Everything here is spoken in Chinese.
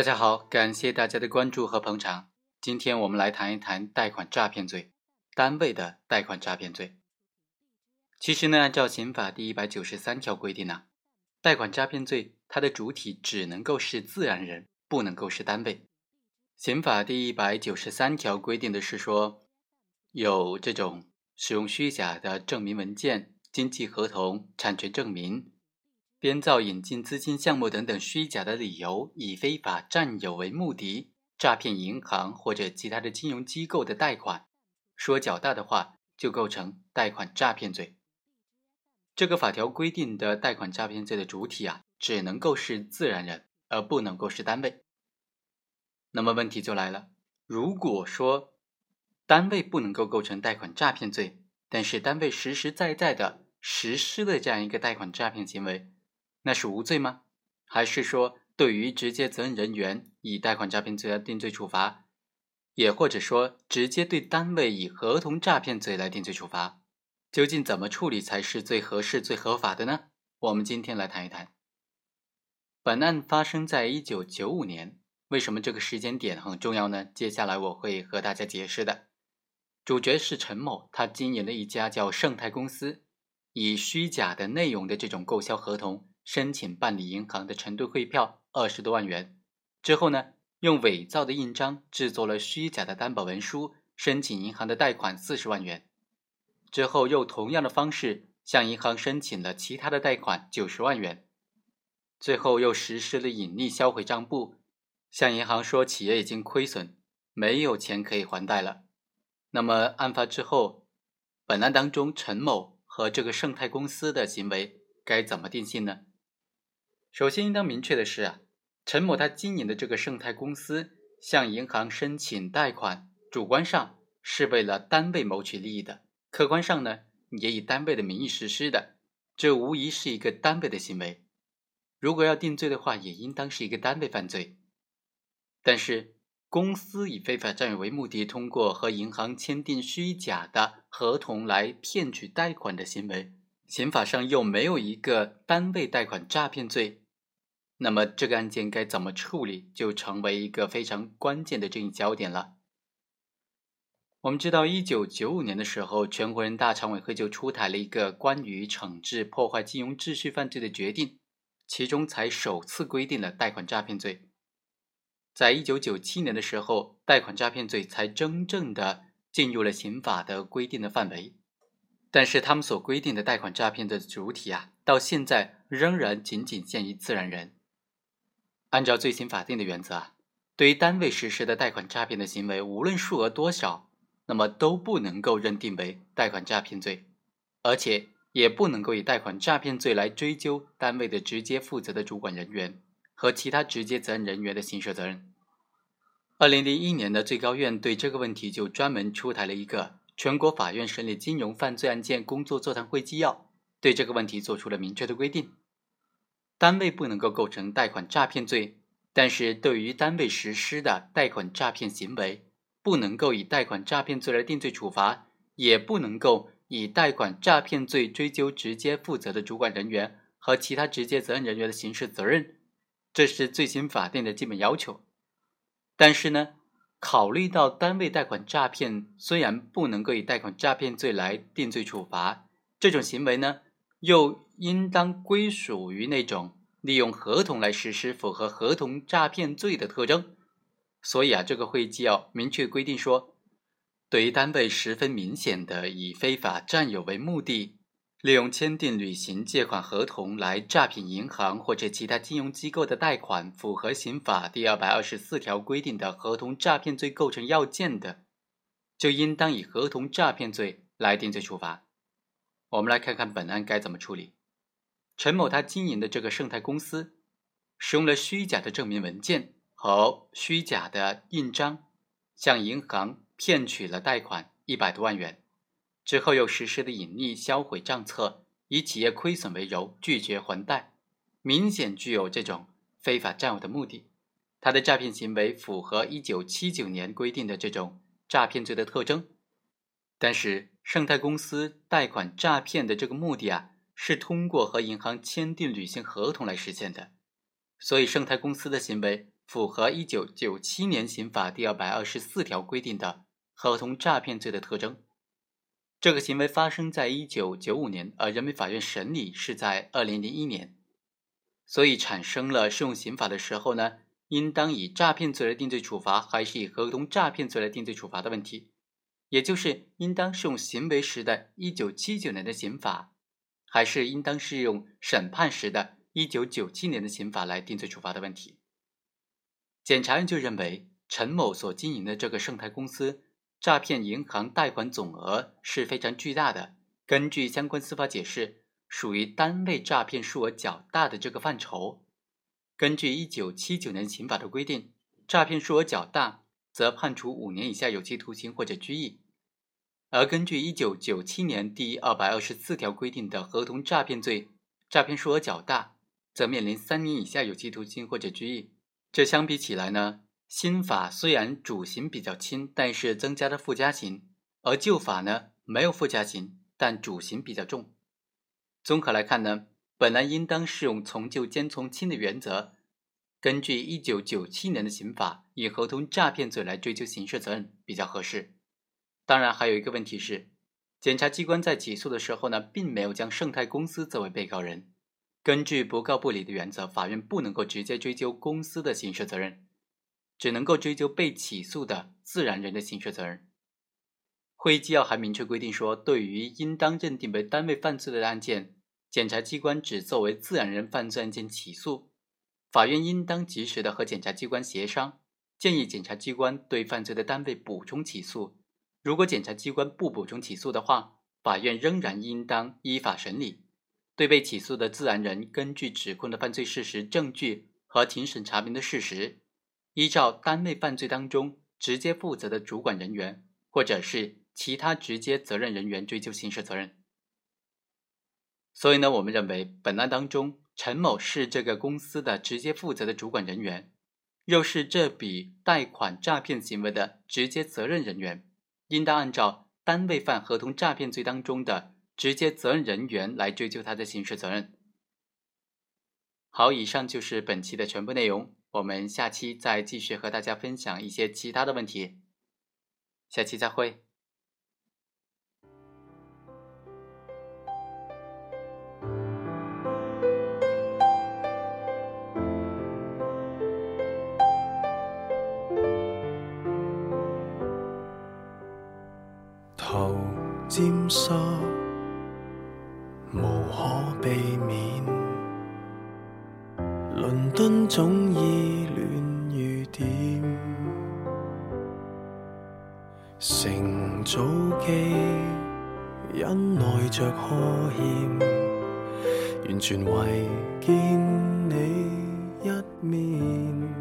大家好，感谢大家的关注和捧场。今天我们来谈一谈贷款诈骗罪，单位的贷款诈骗罪。其实呢，按照刑法第一百九十三条规定呢，贷款诈骗罪它的主体只能够是自然人，不能够是单位。刑法第一百九十三条规定的是说，有这种使用虚假的证明文件、经济合同、产权证明。编造引进资金项目等等虚假的理由，以非法占有为目的，诈骗银行或者其他的金融机构的贷款，说较大的话，就构成贷款诈骗罪。这个法条规定的贷款诈骗罪的主体啊，只能够是自然人，而不能够是单位。那么问题就来了，如果说单位不能够构成贷款诈骗罪，但是单位实实在在的实施了这样一个贷款诈骗行为，那是无罪吗？还是说对于直接责任人员以贷款诈骗罪来定罪处罚，也或者说直接对单位以合同诈骗罪来定罪处罚，究竟怎么处理才是最合适、最合法的呢？我们今天来谈一谈。本案发生在一九九五年，为什么这个时间点很重要呢？接下来我会和大家解释的。主角是陈某，他经营的一家叫盛泰公司，以虚假的内容的这种购销合同。申请办理银行的承兑汇票二十多万元，之后呢，用伪造的印章制作了虚假的担保文书，申请银行的贷款四十万元，之后又同样的方式向银行申请了其他的贷款九十万元，最后又实施了隐匿销毁账簿，向银行说企业已经亏损，没有钱可以还贷了。那么案发之后，本案当中陈某和这个盛泰公司的行为该怎么定性呢？首先，应当明确的是啊，陈某他经营的这个盛泰公司向银行申请贷款，主观上是为了单位谋取利益的，客观上呢也以单位的名义实施的，这无疑是一个单位的行为。如果要定罪的话，也应当是一个单位犯罪。但是，公司以非法占有为目的，通过和银行签订虚假的合同来骗取贷款的行为，刑法上又没有一个单位贷款诈骗罪。那么这个案件该怎么处理，就成为一个非常关键的争议焦点了。我们知道，一九九五年的时候，全国人大常委会就出台了一个关于惩治破坏金融秩序犯罪的决定，其中才首次规定了贷款诈骗罪。在一九九七年的时候，贷款诈骗罪才真正的进入了刑法的规定的范围。但是，他们所规定的贷款诈骗的主体啊，到现在仍然仅仅限于自然人。按照最新法定的原则啊，对于单位实施的贷款诈骗的行为，无论数额多少，那么都不能够认定为贷款诈骗罪，而且也不能够以贷款诈骗罪来追究单位的直接负责的主管人员和其他直接责任人员的刑事责任。二零零一年的最高院对这个问题就专门出台了一个《全国法院审理金融犯罪案件工作座谈会纪要》，对这个问题做出了明确的规定。单位不能够构成贷款诈骗罪，但是对于单位实施的贷款诈骗行为，不能够以贷款诈骗罪来定罪处罚，也不能够以贷款诈骗罪追究直接负责的主管人员和其他直接责任人员的刑事责任，这是罪刑法定的基本要求。但是呢，考虑到单位贷款诈骗虽然不能够以贷款诈骗罪来定罪处罚，这种行为呢？又应当归属于那种利用合同来实施符合合同诈骗罪的特征，所以啊，这个会纪要明确规定说，对于单位十分明显的以非法占有为目的，利用签订履行借款合同来诈骗银行或者其他金融机构的贷款，符合刑法第二百二十四条规定的合同诈骗罪构成要件的，就应当以合同诈骗罪来定罪处罚。我们来看看本案该怎么处理。陈某他经营的这个盛泰公司，使用了虚假的证明文件和虚假的印章，向银行骗取了贷款一百多万元，之后又实施了隐匿销毁账册，以企业亏损为由拒绝还贷，明显具有这种非法占有的目的。他的诈骗行为符合一九七九年规定的这种诈骗罪的特征。但是，盛泰公司贷款诈骗的这个目的啊，是通过和银行签订履行合同来实现的，所以盛泰公司的行为符合一九九七年刑法第二百二十四条规定的合同诈骗罪的特征。这个行为发生在一九九五年，而人民法院审理是在二零零一年，所以产生了适用刑法的时候呢，应当以诈骗罪来定罪处罚，还是以合同诈骗罪来定罪处罚的问题，也就是应当适用行为时的一九七九年的刑法，还是应当适用审判时的一九九七年的刑法来定罪处罚的问题。检察院就认为，陈某所经营的这个盛泰公司诈骗银行贷款总额是非常巨大的。根据相关司法解释，属于单位诈骗数额较大的这个范畴。根据一九七九年刑法的规定，诈骗数额较大，则判处五年以下有期徒刑或者拘役；而根据一九九七年第二百二十四条规定的合同诈骗罪，诈骗数额较大，则面临三年以下有期徒刑或者拘役。这相比起来呢，新法虽然主刑比较轻，但是增加了附加刑；而旧法呢没有附加刑，但主刑比较重。综合来看呢，本来应当适用从旧兼从轻的原则，根据一九九七年的刑法，以合同诈骗罪来追究刑事责任比较合适。当然，还有一个问题是，检察机关在起诉的时候呢，并没有将盛泰公司作为被告人。根据不告不理的原则，法院不能够直接追究公司的刑事责任，只能够追究被起诉的自然人的刑事责任。会议纪要还明确规定说，对于应当认定为单位犯罪的案件，检察机关只作为自然人犯罪案件起诉，法院应当及时的和检察机关协商，建议检察机关对犯罪的单位补充起诉。如果检察机关不补充起诉的话，法院仍然应当依法审理。对被起诉的自然人，根据指控的犯罪事实、证据和庭审查明的事实，依照单位犯罪当中直接负责的主管人员或者是其他直接责任人员追究刑事责任。所以呢，我们认为本案当中，陈某是这个公司的直接负责的主管人员，又是这笔贷款诈骗行为的直接责任人员，应当按照单位犯合同诈骗罪当中的。直接责任人员来追究他的刑事责任。好，以上就是本期的全部内容，我们下期再继续和大家分享一些其他的问题。下期再会。尖沙。无可避免，伦敦总依恋雨点，乘早机忍耐着呵欠，完全为见你一面。